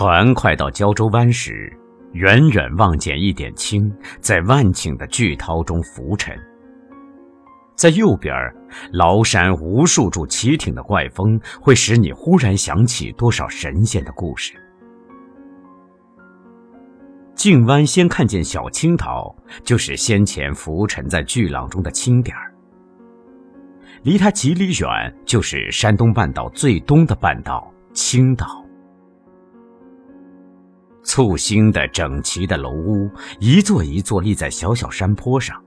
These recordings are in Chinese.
船快到胶州湾时，远远望见一点青在万顷的巨涛中浮沉。在右边，崂山无数处奇挺的怪峰，会使你忽然想起多少神仙的故事。静湾先看见小青岛，就是先前浮沉在巨浪中的青点儿。离它几里远，就是山东半岛最东的半岛青岛。簇新的整齐的楼屋，一座一座立在小小山坡上。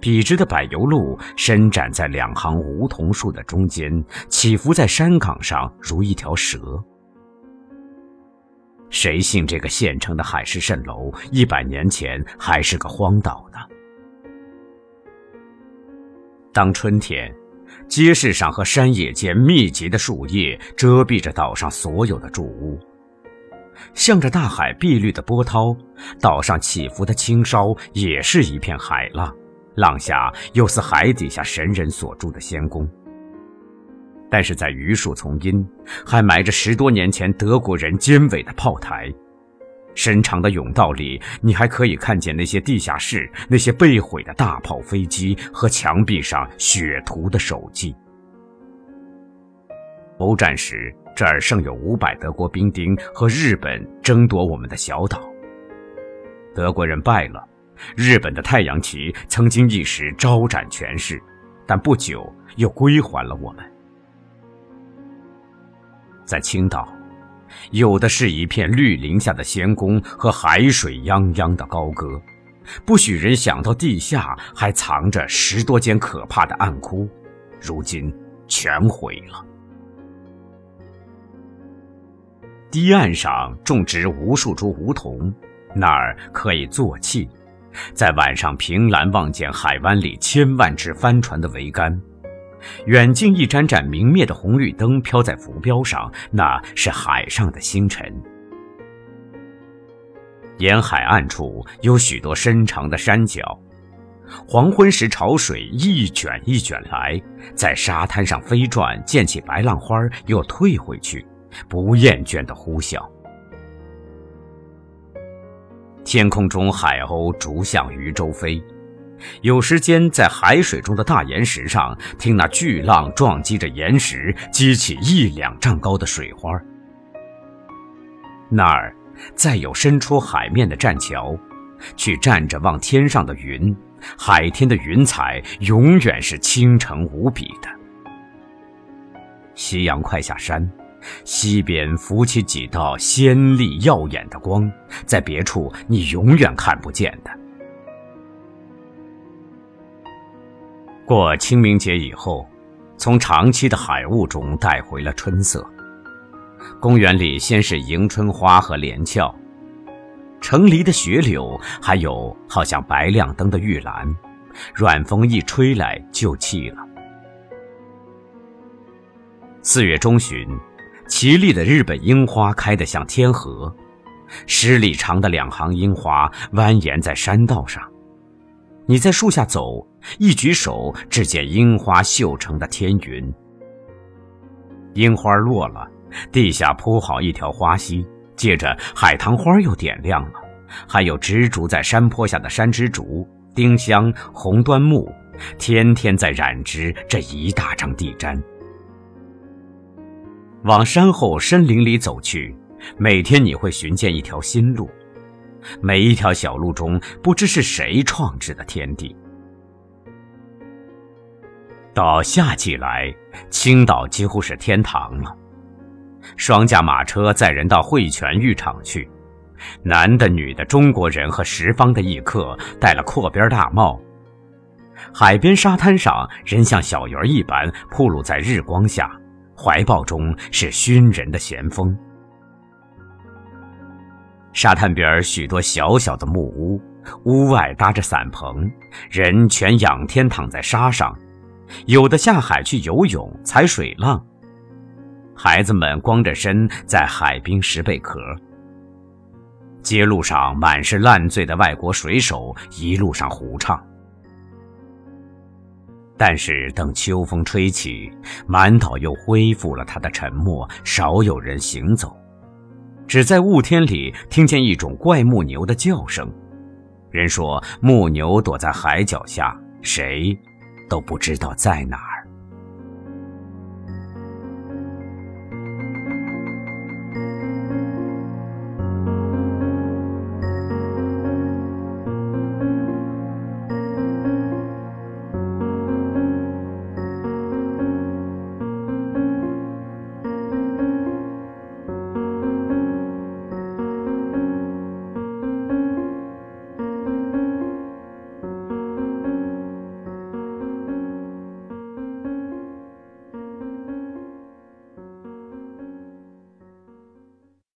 笔直的柏油路伸展在两行梧桐树的中间，起伏在山岗上，如一条蛇。谁信这个县城的海市蜃楼，一百年前还是个荒岛呢？当春天，街市上和山野间密集的树叶遮蔽着岛上所有的住屋，向着大海碧绿的波涛，岛上起伏的青梢也是一片海浪，浪下又似海底下神人所住的仙宫。但是在榆树丛荫，还埋着十多年前德国人坚尾的炮台。深长的甬道里，你还可以看见那些地下室、那些被毁的大炮飞机和墙壁上血涂的手迹。欧战时，这儿剩有五百德国兵丁和日本争夺我们的小岛。德国人败了，日本的太阳旗曾经一时招展全市，但不久又归还了我们。在青岛，有的是一片绿林下的仙宫和海水泱泱的高歌，不许人想到地下还藏着十多间可怕的暗窟，如今全毁了。堤岸上种植无数株梧桐，那儿可以坐憩，在晚上凭栏望见海湾里千万只帆船的桅杆。远近一盏盏明灭的红绿灯飘在浮标上，那是海上的星辰。沿海岸处有许多深长的山脚，黄昏时潮水一卷一卷来，在沙滩上飞转，溅起白浪花，又退回去，不厌倦的呼啸。天空中海鸥逐向渔舟飞。有时间在海水中的大岩石上，听那巨浪撞击着岩石，激起一两丈高的水花。那儿再有伸出海面的栈桥，去站着望天上的云，海天的云彩永远是清澄无比的。夕阳快下山，西边浮起几道鲜丽耀眼的光，在别处你永远看不见的。过清明节以后，从长期的海雾中带回了春色。公园里先是迎春花和连翘，城篱的雪柳，还有好像白亮灯的玉兰，软风一吹来就气了。四月中旬，奇丽的日本樱花开得像天河，十里长的两行樱花蜿蜒在山道上。你在树下走，一举手，只见樱花绣成的天云。樱花落了，地下铺好一条花溪，接着海棠花又点亮了，还有植株在山坡下的山枝竹、丁香、红端木，天天在染织这一大张地毡。往山后深林里走去，每天你会寻见一条新路。每一条小路中，不知是谁创制的天地。到夏季来，青岛几乎是天堂了。双驾马车载人到汇泉浴场去，男的、女的、中国人和十方的异客，戴了阔边大帽。海边沙滩上，人像小鱼儿一般铺露在日光下，怀抱中是熏人的咸风。沙滩边许多小小的木屋，屋外搭着伞棚，人全仰天躺在沙上，有的下海去游泳、踩水浪，孩子们光着身在海滨拾贝壳。街路上满是烂醉的外国水手，一路上胡唱。但是等秋风吹起，满岛又恢复了它的沉默，少有人行走。只在雾天里听见一种怪木牛的叫声。人说木牛躲在海脚下，谁都不知道在哪儿。